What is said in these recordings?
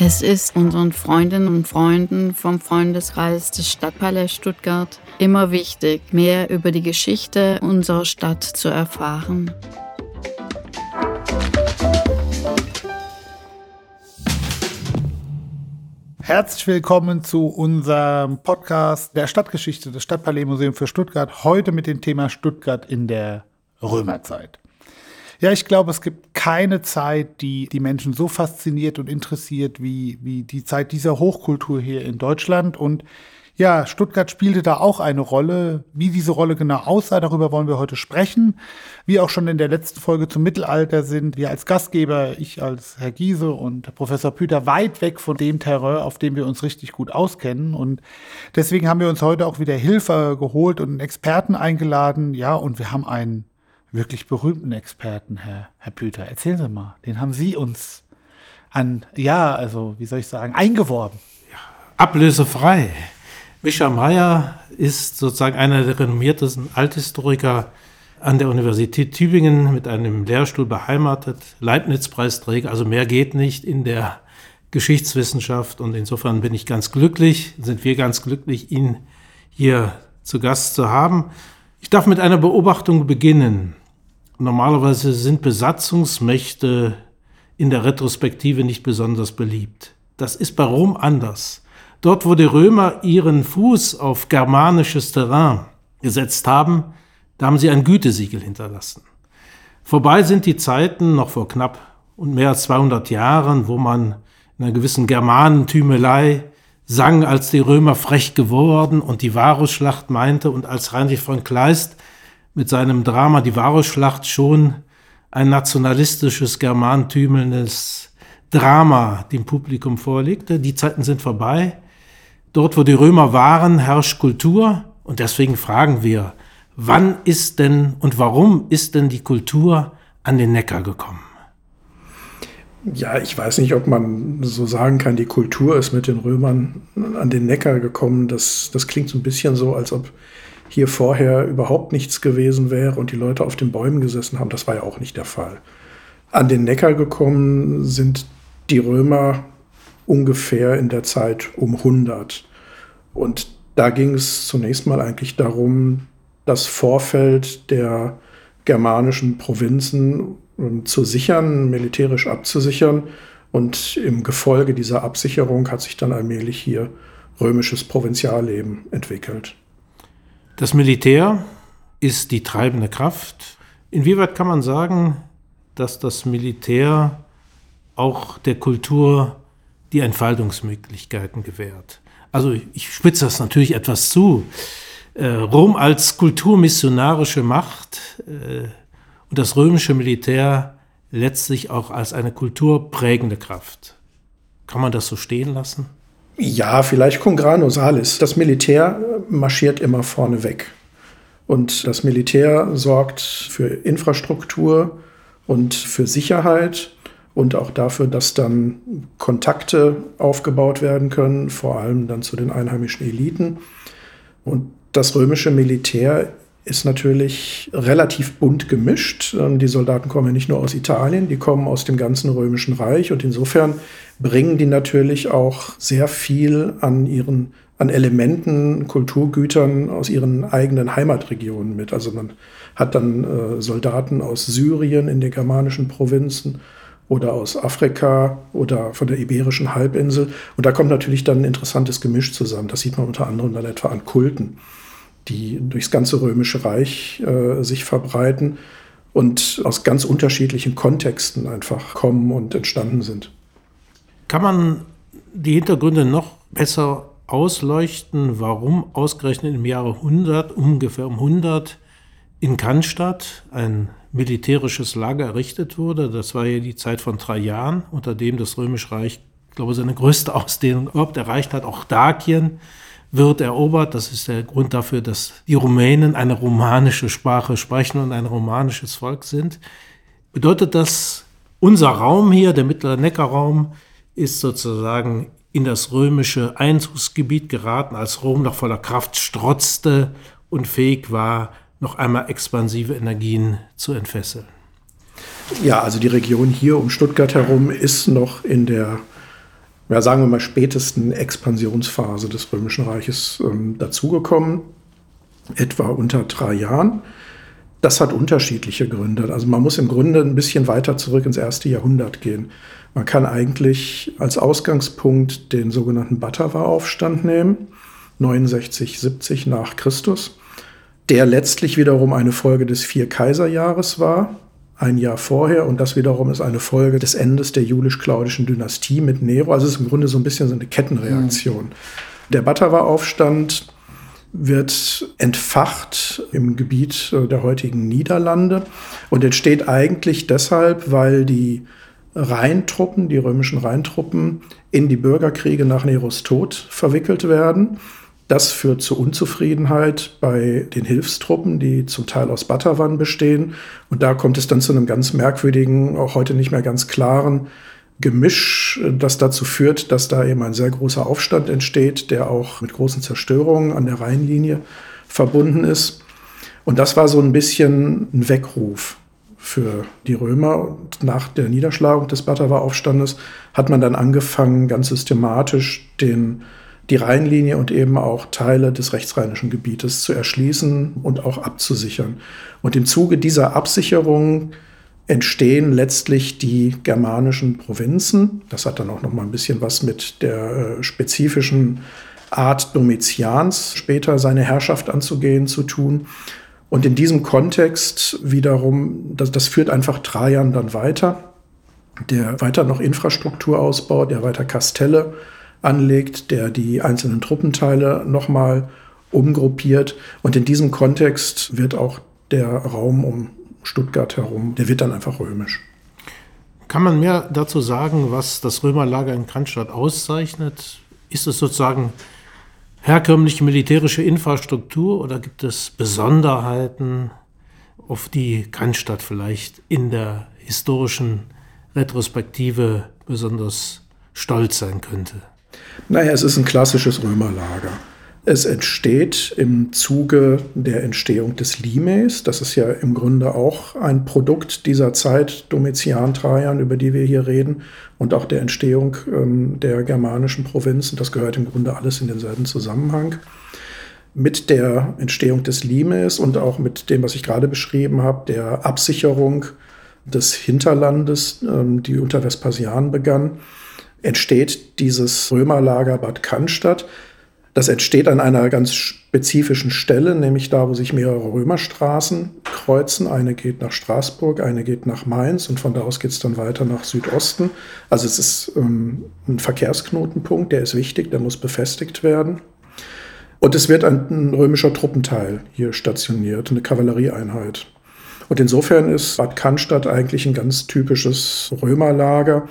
Es ist unseren Freundinnen und Freunden vom Freundeskreis des Stadtpalais Stuttgart immer wichtig, mehr über die Geschichte unserer Stadt zu erfahren. Herzlich willkommen zu unserem Podcast der Stadtgeschichte des Stadtpalais Museum für Stuttgart. Heute mit dem Thema Stuttgart in der Römerzeit. Ja, ich glaube, es gibt keine Zeit, die die Menschen so fasziniert und interessiert wie, wie die Zeit dieser Hochkultur hier in Deutschland. Und ja, Stuttgart spielte da auch eine Rolle. Wie diese Rolle genau aussah, darüber wollen wir heute sprechen. Wie auch schon in der letzten Folge zum Mittelalter sind wir als Gastgeber, ich als Herr Giese und Professor Püter, weit weg von dem Terrain, auf dem wir uns richtig gut auskennen. Und deswegen haben wir uns heute auch wieder Hilfe geholt und einen Experten eingeladen. Ja, und wir haben einen wirklich berühmten Experten, Herr, Herr Püter. Erzählen Sie mal, den haben Sie uns an, ja, also, wie soll ich sagen, eingeworben. Ja, ablösefrei. Mischa Meyer ist sozusagen einer der renommiertesten Althistoriker an der Universität Tübingen mit einem Lehrstuhl beheimatet, Leibniz-Preisträger, also mehr geht nicht in der Geschichtswissenschaft und insofern bin ich ganz glücklich, sind wir ganz glücklich, ihn hier zu Gast zu haben. Ich darf mit einer Beobachtung beginnen. Normalerweise sind Besatzungsmächte in der Retrospektive nicht besonders beliebt. Das ist bei Rom anders. Dort, wo die Römer ihren Fuß auf germanisches Terrain gesetzt haben, da haben sie ein Gütesiegel hinterlassen. Vorbei sind die Zeiten noch vor knapp und mehr als 200 Jahren, wo man in einer gewissen Germanentümelei sang, als die Römer frech geworden und die Varusschlacht meinte und als Heinrich von Kleist mit seinem Drama Die Varusschlacht schon ein nationalistisches, germantümelndes Drama dem Publikum vorlegte. Die Zeiten sind vorbei. Dort, wo die Römer waren, herrscht Kultur und deswegen fragen wir, wann ist denn und warum ist denn die Kultur an den Neckar gekommen? Ja, ich weiß nicht, ob man so sagen kann, die Kultur ist mit den Römern an den Neckar gekommen. Das, das klingt so ein bisschen so, als ob hier vorher überhaupt nichts gewesen wäre und die Leute auf den Bäumen gesessen haben. Das war ja auch nicht der Fall. An den Neckar gekommen sind die Römer ungefähr in der Zeit um 100. Und da ging es zunächst mal eigentlich darum, das Vorfeld der germanischen Provinzen ähm, zu sichern, militärisch abzusichern. Und im Gefolge dieser Absicherung hat sich dann allmählich hier römisches Provinzialleben entwickelt. Das Militär ist die treibende Kraft. Inwieweit kann man sagen, dass das Militär auch der Kultur die Entfaltungsmöglichkeiten gewährt? Also ich spitze das natürlich etwas zu. Äh, Rom als kulturmissionarische Macht äh, und das römische Militär letztlich auch als eine kulturprägende Kraft. Kann man das so stehen lassen? Ja, vielleicht cum grano salis. Das Militär marschiert immer vorne weg. Und das Militär sorgt für Infrastruktur und für Sicherheit und auch dafür, dass dann Kontakte aufgebaut werden können, vor allem dann zu den einheimischen Eliten. Und das römische Militär ist natürlich relativ bunt gemischt. Ähm, die Soldaten kommen ja nicht nur aus Italien, die kommen aus dem ganzen römischen Reich und insofern bringen die natürlich auch sehr viel an ihren an Elementen, Kulturgütern aus ihren eigenen Heimatregionen mit. Also man hat dann äh, Soldaten aus Syrien in den germanischen Provinzen oder aus Afrika oder von der Iberischen Halbinsel. Und da kommt natürlich dann ein interessantes Gemisch zusammen. Das sieht man unter anderem dann etwa an Kulten die durchs ganze Römische Reich äh, sich verbreiten und aus ganz unterschiedlichen Kontexten einfach kommen und entstanden sind. Kann man die Hintergründe noch besser ausleuchten, warum ausgerechnet im Jahre 100, ungefähr um 100, in Cannstatt ein militärisches Lager errichtet wurde. Das war ja die Zeit von drei Jahren, unter dem das Römische Reich, ich glaube, seine größte Ausdehnung überhaupt erreicht hat. Auch Dakien wird erobert. Das ist der Grund dafür, dass die Rumänen eine romanische Sprache sprechen und ein romanisches Volk sind. Bedeutet das, unser Raum hier, der mittlere Neckarraum, ist sozusagen in das römische Einzugsgebiet geraten, als Rom noch voller Kraft strotzte und fähig war, noch einmal expansive Energien zu entfesseln. Ja, also die Region hier um Stuttgart herum ist noch in der ja, sagen wir mal, spätesten Expansionsphase des Römischen Reiches ähm, dazugekommen, etwa unter drei Jahren. Das hat unterschiedliche Gründe. Also man muss im Grunde ein bisschen weiter zurück ins erste Jahrhundert gehen. Man kann eigentlich als Ausgangspunkt den sogenannten Batawa-Aufstand nehmen, 69, 70 nach Christus, der letztlich wiederum eine Folge des Vier-Kaiserjahres war, ein Jahr vorher. Und das wiederum ist eine Folge des Endes der julisch-claudischen Dynastie mit Nero. Also es ist im Grunde so ein bisschen so eine Kettenreaktion. Mhm. Der Batawa-Aufstand wird entfacht im Gebiet äh, der heutigen Niederlande und entsteht eigentlich deshalb, weil die Rheintruppen, die römischen Rheintruppen, in die Bürgerkriege nach Neros Tod verwickelt werden. Das führt zu Unzufriedenheit bei den Hilfstruppen, die zum Teil aus Batavan bestehen. Und da kommt es dann zu einem ganz merkwürdigen, auch heute nicht mehr ganz klaren Gemisch, das dazu führt, dass da eben ein sehr großer Aufstand entsteht, der auch mit großen Zerstörungen an der Rheinlinie verbunden ist. Und das war so ein bisschen ein Weckruf für die Römer. Und nach der Niederschlagung des Bataver-Aufstandes hat man dann angefangen, ganz systematisch den, die Rheinlinie und eben auch Teile des rechtsrheinischen Gebietes zu erschließen und auch abzusichern. Und im Zuge dieser Absicherung entstehen letztlich die germanischen Provinzen. Das hat dann auch noch mal ein bisschen was mit der äh, spezifischen Art Domitians später seine Herrschaft anzugehen zu tun. Und in diesem Kontext wiederum, das, das führt einfach Trajan dann weiter, der weiter noch Infrastruktur ausbaut, der weiter Kastelle anlegt, der die einzelnen Truppenteile nochmal umgruppiert. Und in diesem Kontext wird auch der Raum um Stuttgart herum, der wird dann einfach römisch. Kann man mehr dazu sagen, was das Römerlager in Cannstatt auszeichnet? Ist es sozusagen herkömmliche militärische Infrastruktur oder gibt es Besonderheiten, auf die Cannstatt vielleicht in der historischen Retrospektive besonders stolz sein könnte? Naja, es ist ein klassisches Römerlager. Es entsteht im Zuge der Entstehung des Limes. Das ist ja im Grunde auch ein Produkt dieser Zeit, Domitian, Trajan, über die wir hier reden, und auch der Entstehung ähm, der germanischen Provinzen. Das gehört im Grunde alles in denselben Zusammenhang. Mit der Entstehung des Limes und auch mit dem, was ich gerade beschrieben habe, der Absicherung des Hinterlandes, ähm, die unter Vespasian begann, entsteht dieses Römerlager Bad Cannstatt das entsteht an einer ganz spezifischen Stelle, nämlich da, wo sich mehrere Römerstraßen kreuzen. Eine geht nach Straßburg, eine geht nach Mainz und von da aus geht es dann weiter nach Südosten. Also es ist ähm, ein Verkehrsknotenpunkt, der ist wichtig, der muss befestigt werden. Und es wird ein, ein römischer Truppenteil hier stationiert, eine Kavallerieeinheit. Und insofern ist Bad Cannstatt eigentlich ein ganz typisches Römerlager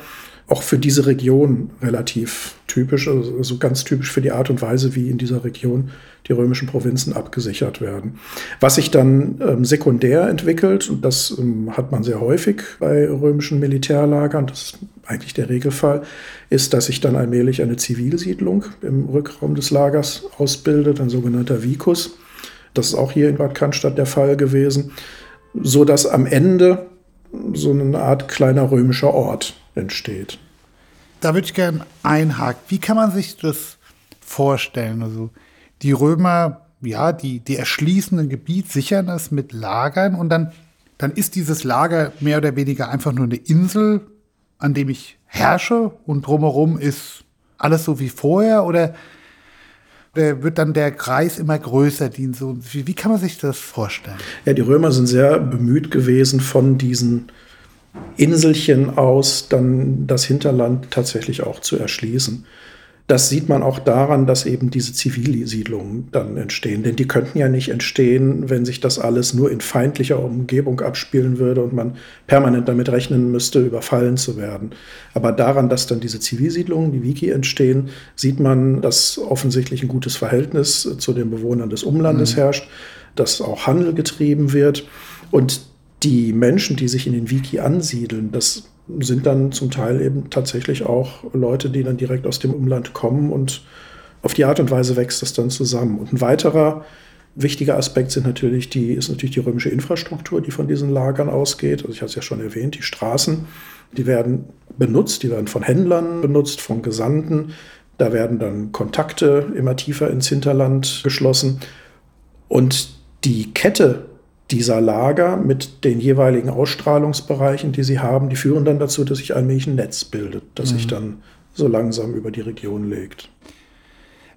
auch für diese Region relativ typisch, also ganz typisch für die Art und Weise, wie in dieser Region die römischen Provinzen abgesichert werden. Was sich dann ähm, sekundär entwickelt, und das ähm, hat man sehr häufig bei römischen Militärlagern, das ist eigentlich der Regelfall, ist, dass sich dann allmählich eine Zivilsiedlung im Rückraum des Lagers ausbildet, ein sogenannter Vicus. Das ist auch hier in Bad Cannstatt der Fall gewesen, so dass am Ende so eine Art kleiner römischer Ort entsteht. Da würde ich gerne einhaken. Wie kann man sich das vorstellen? Also die Römer, ja, die, die erschließen ein Gebiet, sichern es mit Lagern und dann, dann ist dieses Lager mehr oder weniger einfach nur eine Insel, an dem ich herrsche und drumherum ist alles so wie vorher oder wird dann der Kreis immer größer. so, wie, wie kann man sich das vorstellen? Ja, die Römer sind sehr bemüht gewesen, von diesen Inselchen aus dann das Hinterland tatsächlich auch zu erschließen. Das sieht man auch daran, dass eben diese Zivilsiedlungen dann entstehen. Denn die könnten ja nicht entstehen, wenn sich das alles nur in feindlicher Umgebung abspielen würde und man permanent damit rechnen müsste, überfallen zu werden. Aber daran, dass dann diese Zivilsiedlungen, die Wiki entstehen, sieht man, dass offensichtlich ein gutes Verhältnis zu den Bewohnern des Umlandes mhm. herrscht, dass auch Handel getrieben wird. Und die Menschen, die sich in den Wiki ansiedeln, das sind dann zum Teil eben tatsächlich auch Leute, die dann direkt aus dem Umland kommen und auf die Art und Weise wächst das dann zusammen. Und ein weiterer Wichtiger Aspekt sind natürlich die, ist natürlich die römische Infrastruktur, die von diesen Lagern ausgeht. Also ich hatte es ja schon erwähnt, die Straßen, die werden benutzt, die werden von Händlern benutzt, von Gesandten. Da werden dann Kontakte immer tiefer ins Hinterland geschlossen. Und die Kette dieser Lager mit den jeweiligen Ausstrahlungsbereichen, die sie haben, die führen dann dazu, dass sich allmählich ein Netz bildet, das mhm. sich dann so langsam über die Region legt.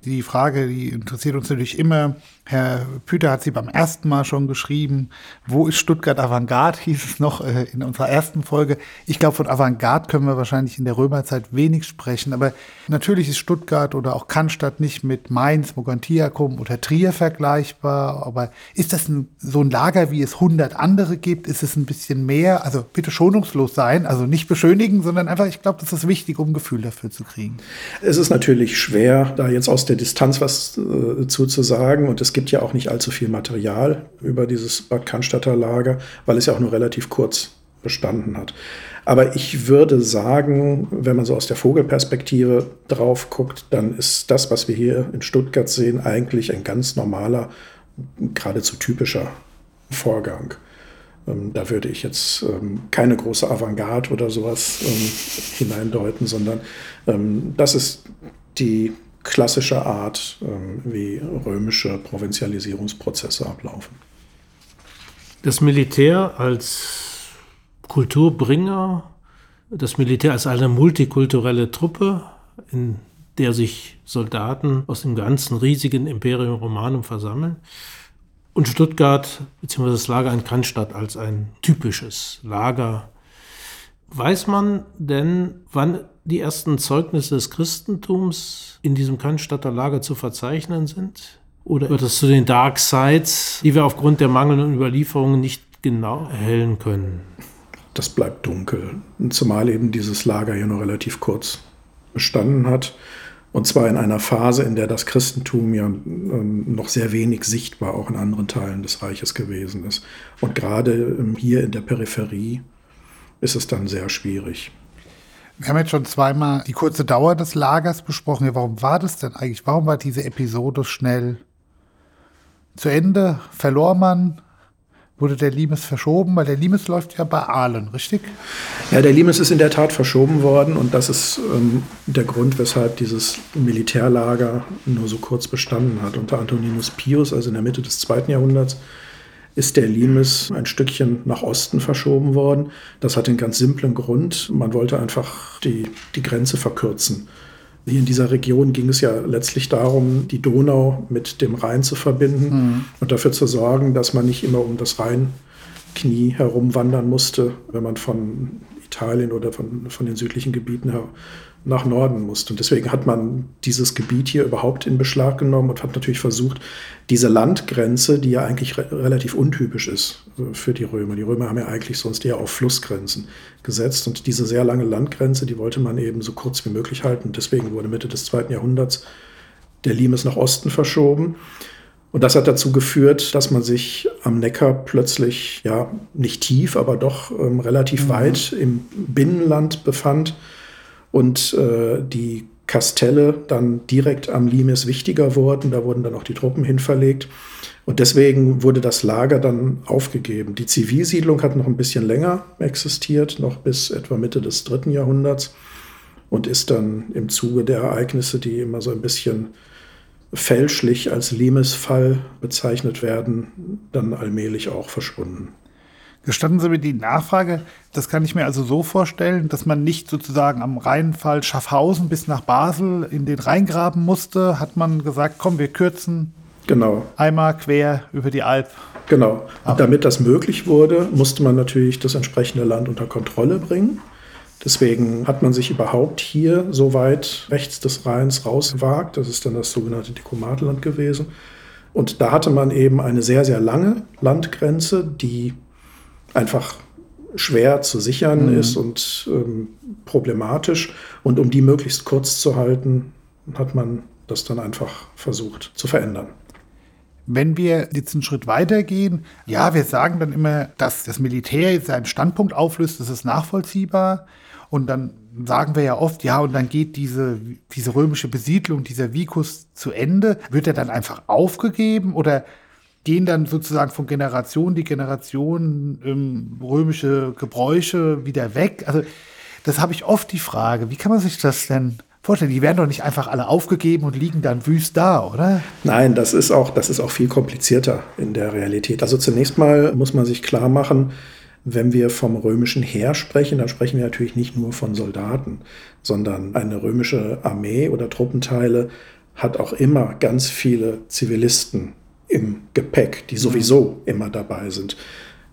Die Frage, die interessiert uns natürlich immer, Herr Püter hat sie beim ersten Mal schon geschrieben. Wo ist Stuttgart Avantgarde? Hieß es noch äh, in unserer ersten Folge. Ich glaube, von Avantgarde können wir wahrscheinlich in der Römerzeit wenig sprechen. Aber natürlich ist Stuttgart oder auch Cannstatt nicht mit Mainz, Mogontiacum oder Trier vergleichbar. Aber ist das ein, so ein Lager, wie es 100 andere gibt? Ist es ein bisschen mehr? Also bitte schonungslos sein, also nicht beschönigen, sondern einfach, ich glaube, das ist wichtig, um ein Gefühl dafür zu kriegen. Es ist natürlich schwer, da jetzt aus der Distanz was äh, zuzusagen. Und es gibt gibt ja auch nicht allzu viel Material über dieses Bad Cannstatter Lager, weil es ja auch nur relativ kurz bestanden hat. Aber ich würde sagen, wenn man so aus der Vogelperspektive drauf guckt, dann ist das, was wir hier in Stuttgart sehen, eigentlich ein ganz normaler, geradezu typischer Vorgang. Ähm, da würde ich jetzt ähm, keine große Avantgarde oder sowas ähm, hineindeuten, sondern das ist die klassischer Art, ähm, wie römische Provinzialisierungsprozesse ablaufen. Das Militär als Kulturbringer, das Militär als eine multikulturelle Truppe, in der sich Soldaten aus dem ganzen riesigen Imperium Romanum versammeln. Und Stuttgart bzw. das Lager in Cannstatt als ein typisches Lager. Weiß man denn, wann die ersten Zeugnisse des Christentums in diesem Cannstatter Lager zu verzeichnen sind? Oder wird es zu den Dark Sides, die wir aufgrund der mangelnden Überlieferungen nicht genau erhellen können? Das bleibt dunkel. Zumal eben dieses Lager hier nur relativ kurz bestanden hat. Und zwar in einer Phase, in der das Christentum ja ähm, noch sehr wenig sichtbar auch in anderen Teilen des Reiches gewesen ist. Und gerade ähm, hier in der Peripherie ist es dann sehr schwierig. Wir haben jetzt schon zweimal die kurze Dauer des Lagers besprochen. Ja, warum war das denn eigentlich? Warum war diese Episode schnell zu Ende? Verlor man? Wurde der Limes verschoben? Weil der Limes läuft ja bei Aalen, richtig? Ja, der Limes ist in der Tat verschoben worden und das ist ähm, der Grund, weshalb dieses Militärlager nur so kurz bestanden hat. Unter Antoninus Pius, also in der Mitte des zweiten Jahrhunderts, ist der Limes ein Stückchen nach Osten verschoben worden. Das hat einen ganz simplen Grund. Man wollte einfach die, die Grenze verkürzen. Hier in dieser Region ging es ja letztlich darum, die Donau mit dem Rhein zu verbinden mhm. und dafür zu sorgen, dass man nicht immer um das Rheinknie herumwandern musste, wenn man von Italien oder von, von den südlichen Gebieten her nach Norden musste. Und deswegen hat man dieses Gebiet hier überhaupt in Beschlag genommen und hat natürlich versucht, diese Landgrenze, die ja eigentlich re relativ untypisch ist äh, für die Römer. Die Römer haben ja eigentlich sonst eher auf Flussgrenzen gesetzt. Und diese sehr lange Landgrenze, die wollte man eben so kurz wie möglich halten. Deswegen wurde Mitte des zweiten Jahrhunderts der Limes nach Osten verschoben. Und das hat dazu geführt, dass man sich am Neckar plötzlich, ja, nicht tief, aber doch ähm, relativ mhm. weit im Binnenland befand und äh, die Kastelle dann direkt am Limes wichtiger wurden. Da wurden dann auch die Truppen hinverlegt. Und deswegen wurde das Lager dann aufgegeben. Die Zivilsiedlung hat noch ein bisschen länger existiert, noch bis etwa Mitte des dritten Jahrhunderts und ist dann im Zuge der Ereignisse, die immer so ein bisschen fälschlich als Limes-Fall bezeichnet werden, dann allmählich auch verschwunden. Gestatten Sie mir die Nachfrage, das kann ich mir also so vorstellen, dass man nicht sozusagen am Rheinfall Schaffhausen bis nach Basel in den Rhein graben musste, hat man gesagt, komm, wir kürzen genau. einmal quer über die Alp. Genau. Und damit das möglich wurde, musste man natürlich das entsprechende Land unter Kontrolle bringen. Deswegen hat man sich überhaupt hier so weit rechts des Rheins rausgewagt. Das ist dann das sogenannte Dekomatenland gewesen. Und da hatte man eben eine sehr, sehr lange Landgrenze, die einfach schwer zu sichern mhm. ist und ähm, problematisch. Und um die möglichst kurz zu halten, hat man das dann einfach versucht zu verändern. Wenn wir jetzt einen Schritt weitergehen, ja, wir sagen dann immer, dass das Militär jetzt seinen Standpunkt auflöst, das ist nachvollziehbar. Und dann sagen wir ja oft, ja, und dann geht diese, diese römische Besiedlung, dieser Vicus zu Ende. Wird er dann einfach aufgegeben oder gehen dann sozusagen von Generation die Generation ähm, römische Gebräuche wieder weg. Also das habe ich oft die Frage, wie kann man sich das denn vorstellen? Die werden doch nicht einfach alle aufgegeben und liegen dann wüst da, oder? Nein, das ist auch, das ist auch viel komplizierter in der Realität. Also zunächst mal muss man sich klar machen, wenn wir vom römischen Heer sprechen, dann sprechen wir natürlich nicht nur von Soldaten, sondern eine römische Armee oder Truppenteile hat auch immer ganz viele Zivilisten im Gepäck, die sowieso immer dabei sind.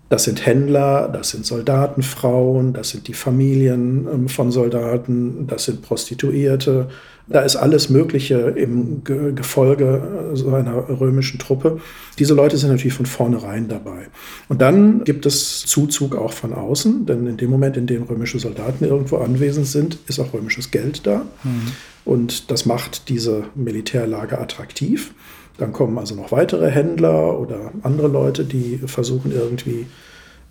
Das sind Händler, das sind Soldatenfrauen, das sind die Familien ähm, von Soldaten, das sind Prostituierte. Da ist alles Mögliche im Gefolge äh, so einer römischen Truppe. Diese Leute sind natürlich von vornherein dabei. Und dann gibt es Zuzug auch von außen, denn in dem Moment, in dem römische Soldaten irgendwo anwesend sind, ist auch römisches Geld da. Mhm. Und das macht diese Militärlage attraktiv. Dann kommen also noch weitere Händler oder andere Leute, die versuchen irgendwie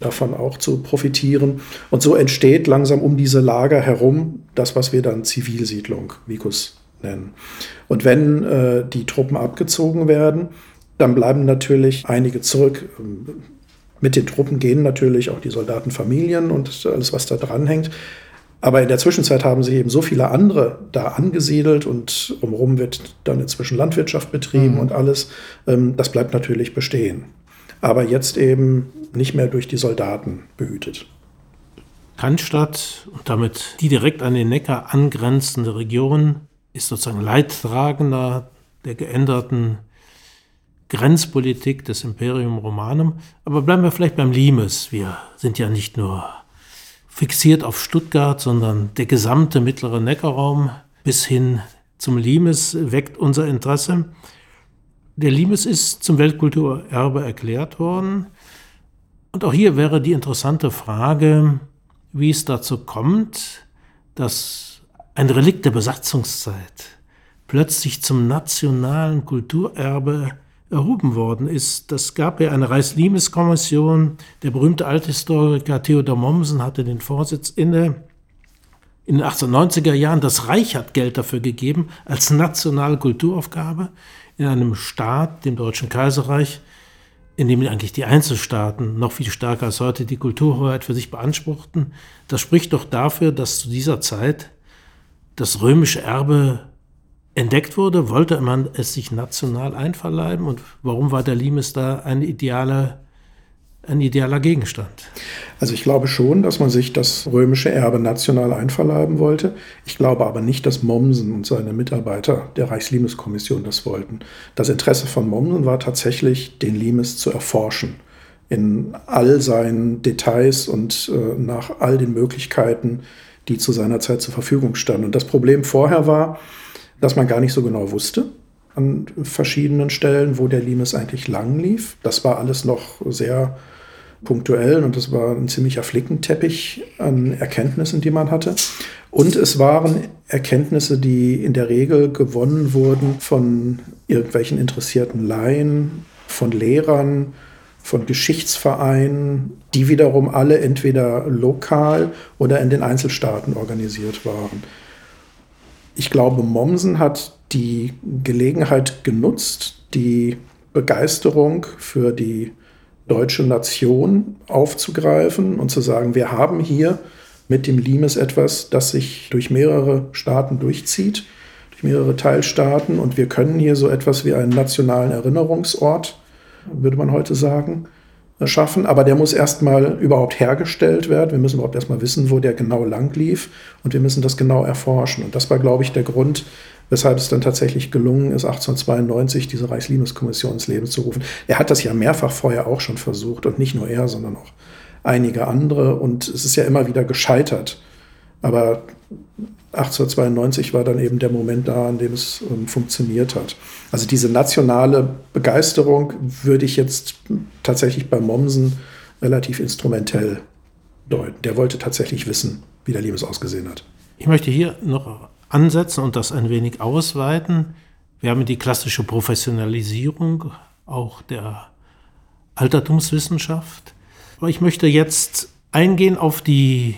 davon auch zu profitieren. Und so entsteht langsam um diese Lager herum das, was wir dann Zivilsiedlung, Vicus nennen. Und wenn äh, die Truppen abgezogen werden, dann bleiben natürlich einige zurück. Mit den Truppen gehen natürlich auch die Soldatenfamilien und alles, was da dranhängt. Aber in der Zwischenzeit haben sich eben so viele andere da angesiedelt und umherum wird dann inzwischen Landwirtschaft betrieben mhm. und alles. Ähm, das bleibt natürlich bestehen. Aber jetzt eben nicht mehr durch die Soldaten behütet. Cannstatt und damit die direkt an den Neckar angrenzende Region ist sozusagen Leidtragender der geänderten Grenzpolitik des Imperium Romanum. Aber bleiben wir vielleicht beim Limes. Wir sind ja nicht nur fixiert auf Stuttgart, sondern der gesamte mittlere Neckarraum bis hin zum Limes weckt unser Interesse. Der Limes ist zum Weltkulturerbe erklärt worden. Und auch hier wäre die interessante Frage, wie es dazu kommt, dass ein Relikt der Besatzungszeit plötzlich zum nationalen Kulturerbe erhoben worden ist. Das gab ja eine Reichs-Limes-Kommission. Der berühmte Althistoriker Theodor Mommsen hatte den Vorsitz inne. In den 1890er Jahren, das Reich hat Geld dafür gegeben, als nationale Kulturaufgabe in einem Staat, dem Deutschen Kaiserreich, in dem eigentlich die Einzelstaaten noch viel stärker als heute die Kulturhoheit für sich beanspruchten. Das spricht doch dafür, dass zu dieser Zeit das römische Erbe entdeckt wurde, wollte man es sich national einverleiben und warum war der Limes da ein idealer, ein idealer Gegenstand? Also ich glaube schon, dass man sich das römische Erbe national einverleiben wollte. Ich glaube aber nicht, dass Mommsen und seine Mitarbeiter der Reichslimes-Kommission das wollten. Das Interesse von Mommsen war tatsächlich, den Limes zu erforschen in all seinen Details und äh, nach all den Möglichkeiten, die zu seiner Zeit zur Verfügung standen. Und das Problem vorher war, dass man gar nicht so genau wusste an verschiedenen Stellen, wo der Limes eigentlich lang lief. Das war alles noch sehr punktuell und das war ein ziemlicher Flickenteppich an Erkenntnissen, die man hatte. Und es waren Erkenntnisse, die in der Regel gewonnen wurden von irgendwelchen interessierten Laien, von Lehrern, von Geschichtsvereinen, die wiederum alle entweder lokal oder in den Einzelstaaten organisiert waren ich glaube, Mommsen hat die Gelegenheit genutzt, die Begeisterung für die deutsche Nation aufzugreifen und zu sagen, wir haben hier mit dem Limes etwas, das sich durch mehrere Staaten durchzieht, durch mehrere Teilstaaten. Und wir können hier so etwas wie einen nationalen Erinnerungsort, würde man heute sagen, schaffen, aber der muss erstmal überhaupt hergestellt werden. Wir müssen überhaupt erstmal wissen, wo der genau lang lief und wir müssen das genau erforschen. Und das war, glaube ich, der Grund, weshalb es dann tatsächlich gelungen ist, 1892 diese Reichslimes-Kommission ins Leben zu rufen. Er hat das ja mehrfach vorher auch schon versucht und nicht nur er, sondern auch einige andere und es ist ja immer wieder gescheitert. Aber 1892 war dann eben der Moment da, an dem es ähm, funktioniert hat. Also diese nationale Begeisterung würde ich jetzt tatsächlich bei Mommsen relativ instrumentell deuten. Der wollte tatsächlich wissen, wie der Liebes ausgesehen hat. Ich möchte hier noch ansetzen und das ein wenig ausweiten. Wir haben die klassische Professionalisierung auch der Altertumswissenschaft. Aber ich möchte jetzt eingehen auf die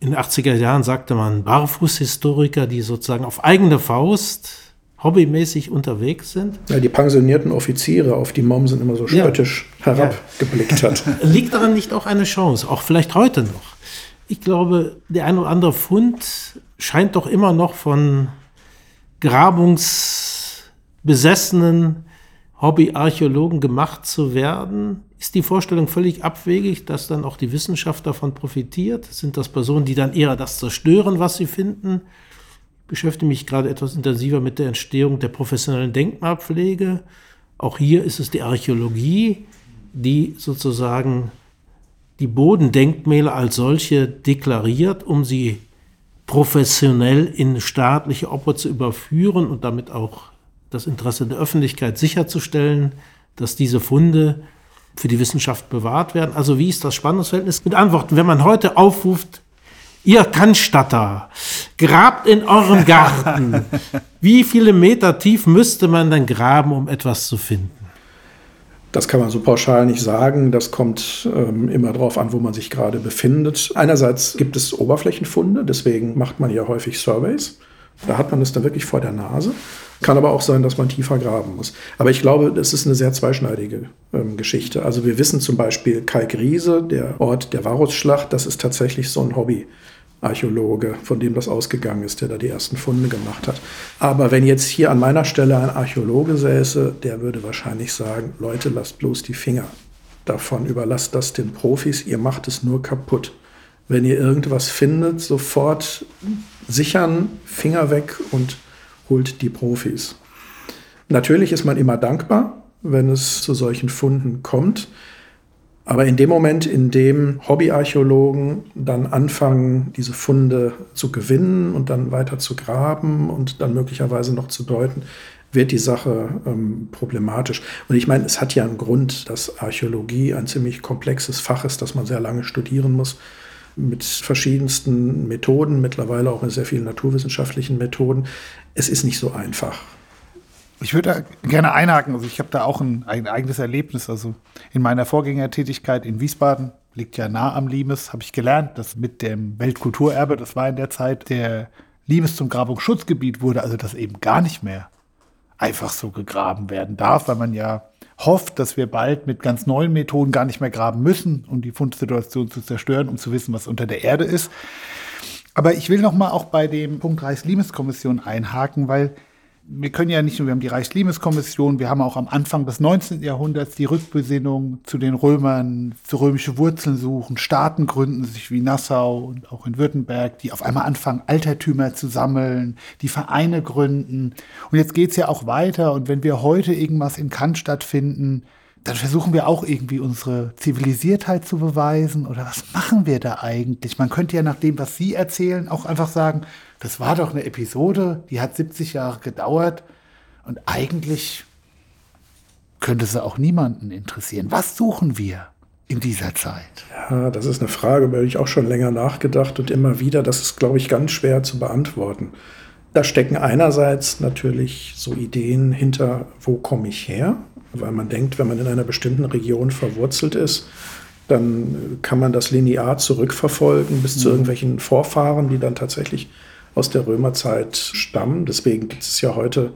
in den 80er Jahren sagte man Barfußhistoriker, die sozusagen auf eigene Faust hobbymäßig unterwegs sind. Ja, die pensionierten Offiziere, auf die Mommsen immer so spöttisch ja. herabgeblickt hat. Liegt daran nicht auch eine Chance, auch vielleicht heute noch? Ich glaube, der ein oder andere Fund scheint doch immer noch von grabungsbesessenen Hobbyarchäologen gemacht zu werden. Ist die Vorstellung völlig abwegig, dass dann auch die Wissenschaft davon profitiert? Sind das Personen, die dann eher das zerstören, was sie finden? Ich beschäftige mich gerade etwas intensiver mit der Entstehung der professionellen Denkmalpflege. Auch hier ist es die Archäologie, die sozusagen die Bodendenkmäler als solche deklariert, um sie professionell in staatliche Obhut zu überführen und damit auch das Interesse der Öffentlichkeit sicherzustellen, dass diese Funde für die Wissenschaft bewahrt werden. Also wie ist das Spannungsverhältnis mit Antworten? Wenn man heute aufruft, ihr Cannstatter, grabt in eurem Garten. wie viele Meter tief müsste man denn graben, um etwas zu finden? Das kann man so pauschal nicht sagen. Das kommt ähm, immer darauf an, wo man sich gerade befindet. Einerseits gibt es Oberflächenfunde, deswegen macht man ja häufig Surveys. Da hat man es dann wirklich vor der Nase. Kann aber auch sein, dass man tiefer graben muss. Aber ich glaube, das ist eine sehr zweischneidige ähm, Geschichte. Also wir wissen zum Beispiel Kalkriese, der Ort der Varusschlacht, das ist tatsächlich so ein Hobby. Archäologe, von dem das ausgegangen ist, der da die ersten Funde gemacht hat. Aber wenn jetzt hier an meiner Stelle ein Archäologe säße, der würde wahrscheinlich sagen, Leute, lasst bloß die Finger davon, überlasst das den Profis, ihr macht es nur kaputt. Wenn ihr irgendwas findet, sofort sichern, Finger weg und holt die Profis. Natürlich ist man immer dankbar, wenn es zu solchen Funden kommt. Aber in dem Moment, in dem Hobbyarchäologen dann anfangen, diese Funde zu gewinnen und dann weiter zu graben und dann möglicherweise noch zu deuten, wird die Sache ähm, problematisch. Und ich meine, es hat ja einen Grund, dass Archäologie ein ziemlich komplexes Fach ist, das man sehr lange studieren muss, mit verschiedensten Methoden, mittlerweile auch mit sehr vielen naturwissenschaftlichen Methoden. Es ist nicht so einfach. Ich würde gerne einhaken. Also ich habe da auch ein, ein, eigenes Erlebnis. Also in meiner Vorgängertätigkeit in Wiesbaden, liegt ja nah am Limes, habe ich gelernt, dass mit dem Weltkulturerbe, das war in der Zeit, der Limes zum Grabungsschutzgebiet wurde, also dass eben gar nicht mehr einfach so gegraben werden darf, weil man ja hofft, dass wir bald mit ganz neuen Methoden gar nicht mehr graben müssen, um die Fundsituation zu zerstören, um zu wissen, was unter der Erde ist. Aber ich will noch mal auch bei dem Punkt Reichs-Limes-Kommission einhaken, weil wir können ja nicht nur, wir haben die Reichs-Limes-Kommission, wir haben auch am Anfang des 19. Jahrhunderts die Rückbesinnung zu den Römern, zu römische Wurzeln suchen, Staaten gründen sich wie Nassau und auch in Württemberg, die auf einmal anfangen, Altertümer zu sammeln, die Vereine gründen. Und jetzt geht's ja auch weiter. Und wenn wir heute irgendwas in Cannstatt finden, dann versuchen wir auch irgendwie unsere Zivilisiertheit zu beweisen. Oder was machen wir da eigentlich? Man könnte ja nach dem, was Sie erzählen, auch einfach sagen, das war doch eine Episode, die hat 70 Jahre gedauert und eigentlich könnte sie auch niemanden interessieren. Was suchen wir in dieser Zeit? Ja, das ist eine Frage, über die ich auch schon länger nachgedacht und immer wieder, das ist, glaube ich, ganz schwer zu beantworten. Da stecken einerseits natürlich so Ideen hinter, wo komme ich her? Weil man denkt, wenn man in einer bestimmten Region verwurzelt ist, dann kann man das linear zurückverfolgen bis mhm. zu irgendwelchen Vorfahren, die dann tatsächlich aus der Römerzeit stammen. Deswegen gibt es ja heute